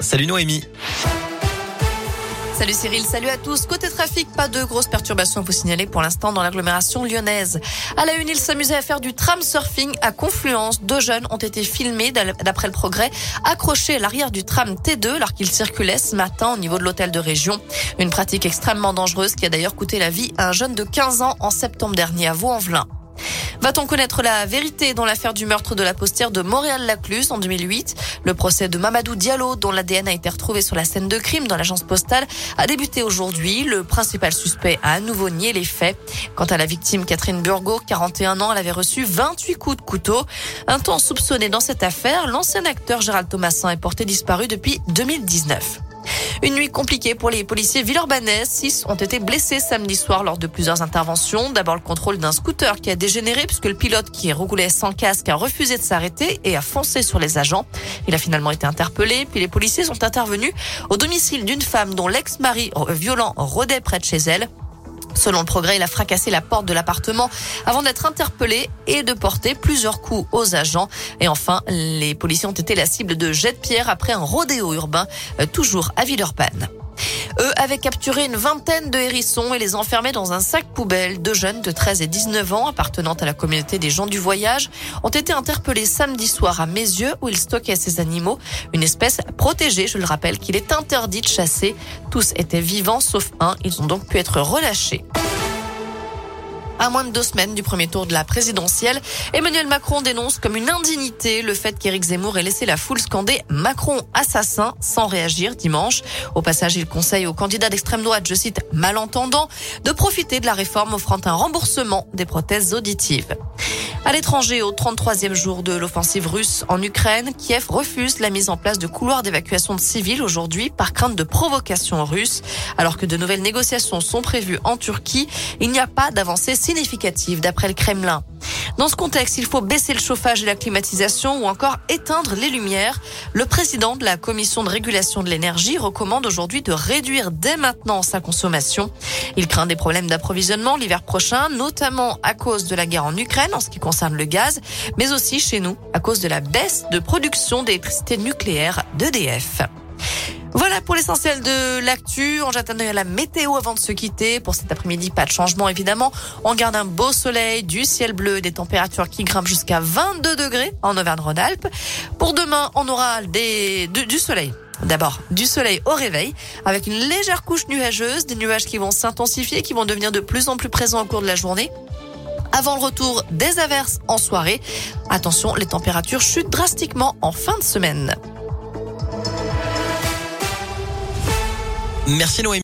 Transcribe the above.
Salut Noémie. Salut Cyril, salut à tous. Côté trafic, pas de grosses perturbations à vous signaler pour l'instant dans l'agglomération lyonnaise. À la une, il s'amusait à faire du tram surfing à Confluence. Deux jeunes ont été filmés d'après le progrès, accrochés à l'arrière du tram T2 alors qu'ils circulaient ce matin au niveau de l'hôtel de région. Une pratique extrêmement dangereuse qui a d'ailleurs coûté la vie à un jeune de 15 ans en septembre dernier à Vaux-en-Velin. Va-t-on connaître la vérité dans l'affaire du meurtre de la postière de Montréal-Lacluse en 2008 Le procès de Mamadou Diallo, dont l'ADN a été retrouvé sur la scène de crime dans l'agence postale, a débuté aujourd'hui. Le principal suspect a à nouveau nié les faits. Quant à la victime Catherine Burgot, 41 ans, elle avait reçu 28 coups de couteau. Un temps soupçonné dans cette affaire, l'ancien acteur Gérald Thomasin est porté disparu depuis 2019. Une nuit compliquée pour les policiers villeurbanais. Six ont été blessés samedi soir lors de plusieurs interventions. D'abord le contrôle d'un scooter qui a dégénéré puisque le pilote qui roulait sans casque a refusé de s'arrêter et a foncé sur les agents. Il a finalement été interpellé. Puis les policiers sont intervenus au domicile d'une femme dont l'ex-mari violent rôdait près de chez elle. Selon le progrès, il a fracassé la porte de l'appartement avant d'être interpellé et de porter plusieurs coups aux agents. Et enfin, les policiers ont été la cible de jets de pierre après un rodéo urbain, euh, toujours à Villeurbanne. Eux avaient capturé une vingtaine de hérissons et les enfermés dans un sac poubelle. Deux jeunes de 13 et 19 ans, appartenant à la communauté des gens du voyage, ont été interpellés samedi soir à Mézieux où ils stockaient ces animaux. Une espèce protégée, je le rappelle, qu'il est interdit de chasser. Tous étaient vivants sauf un. Ils ont donc pu être relâchés. À moins de deux semaines du premier tour de la présidentielle, Emmanuel Macron dénonce comme une indignité le fait qu'Éric Zemmour ait laissé la foule scander Macron assassin sans réagir dimanche. Au passage, il conseille aux candidats d'extrême droite, je cite, malentendants, de profiter de la réforme offrant un remboursement des prothèses auditives. À l'étranger, au 33e jour de l'offensive russe en Ukraine, Kiev refuse la mise en place de couloirs d'évacuation de civils aujourd'hui par crainte de provocation russe. Alors que de nouvelles négociations sont prévues en Turquie, il n'y a pas d'avancée significative d'après le Kremlin. Dans ce contexte, il faut baisser le chauffage et la climatisation ou encore éteindre les lumières. Le président de la commission de régulation de l'énergie recommande aujourd'hui de réduire dès maintenant sa consommation. Il craint des problèmes d'approvisionnement l'hiver prochain, notamment à cause de la guerre en Ukraine en ce qui concerne le gaz, mais aussi chez nous à cause de la baisse de production d'électricité nucléaire d'EDF. Pour l'essentiel de l'actu. On jette un à la météo avant de se quitter. Pour cet après-midi, pas de changement évidemment. On garde un beau soleil, du ciel bleu, des températures qui grimpent jusqu'à 22 degrés en Auvergne-Rhône-Alpes. Pour demain, on aura des, du soleil. D'abord, du soleil au réveil, avec une légère couche nuageuse, des nuages qui vont s'intensifier, qui vont devenir de plus en plus présents au cours de la journée. Avant le retour des averses en soirée, attention, les températures chutent drastiquement en fin de semaine. Merci Noémie.